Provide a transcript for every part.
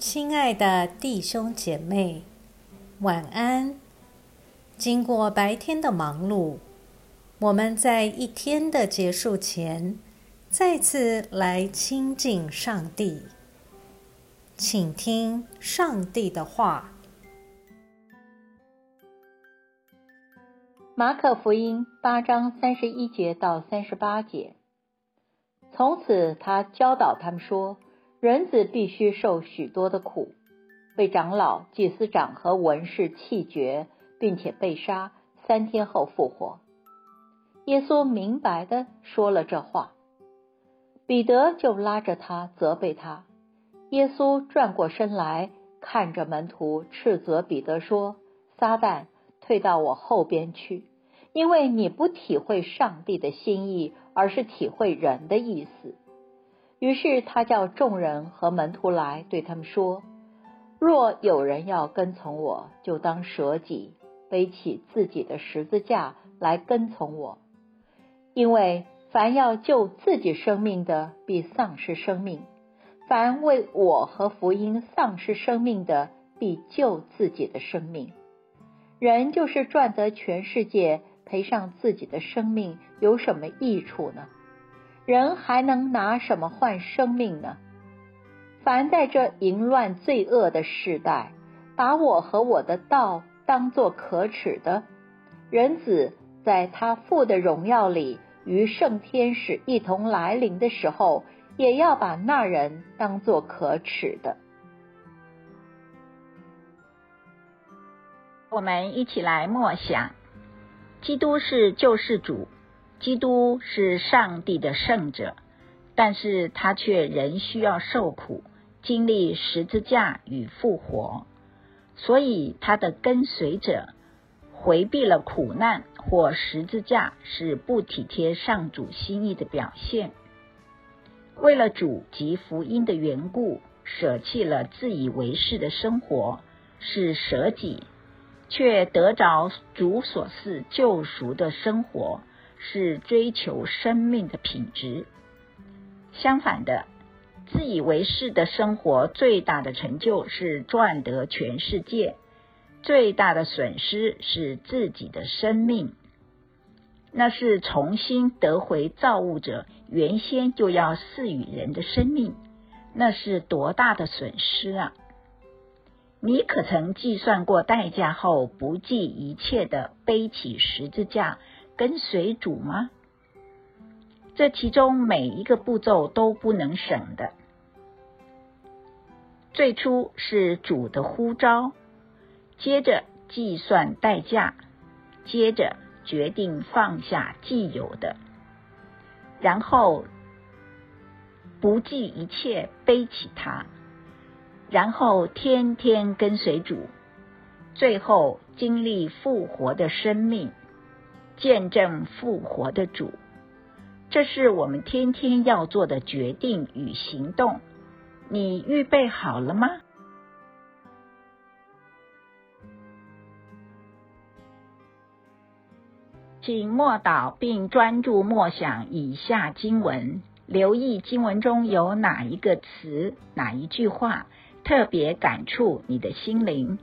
亲爱的弟兄姐妹，晚安。经过白天的忙碌，我们在一天的结束前，再次来亲近上帝，请听上帝的话。马可福音八章三十一节到三十八节。从此，他教导他们说：“人子必须受许多的苦，被长老、祭司长和文士弃绝，并且被杀，三天后复活。”耶稣明白的说了这话，彼得就拉着他责备他。耶稣转过身来看着门徒，斥责彼得说：“撒旦，退到我后边去。”因为你不体会上帝的心意，而是体会人的意思。于是他叫众人和门徒来，对他们说：“若有人要跟从我，就当舍己，背起自己的十字架来跟从我。因为凡要救自己生命的，必丧失生命；凡为我和福音丧失生命的，必救自己的生命。人就是赚得全世界。”赔上自己的生命有什么益处呢？人还能拿什么换生命呢？凡在这淫乱罪恶的时代，把我和我的道当作可耻的，人子在他父的荣耀里与圣天使一同来临的时候，也要把那人当作可耻的。我们一起来默想。基督是救世主，基督是上帝的圣者，但是他却仍需要受苦，经历十字架与复活。所以他的跟随者回避了苦难或十字架，是不体贴上主心意的表现。为了主及福音的缘故，舍弃了自以为是的生活，是舍己。却得着主所赐救赎的生活，是追求生命的品质。相反的，自以为是的生活最大的成就是赚得全世界，最大的损失是自己的生命。那是重新得回造物者原先就要赐予人的生命，那是多大的损失啊！你可曾计算过代价后不计一切的背起十字架跟随主吗？这其中每一个步骤都不能省的。最初是主的呼召，接着计算代价，接着决定放下既有的，然后不计一切背起它。然后天天跟随主，最后经历复活的生命，见证复活的主，这是我们天天要做的决定与行动。你预备好了吗？请默祷并专注默想以下经文，留意经文中有哪一个词、哪一句话。特别感触你的心灵，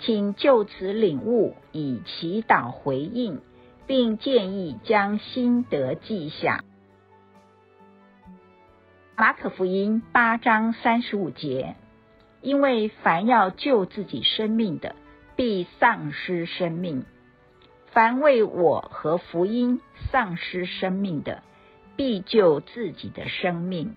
请就此领悟，以祈祷回应，并建议将心得记下。马可福音八章三十五节，因为凡要救自己生命的，必丧失生命；凡为我和福音丧失生命的，必救自己的生命。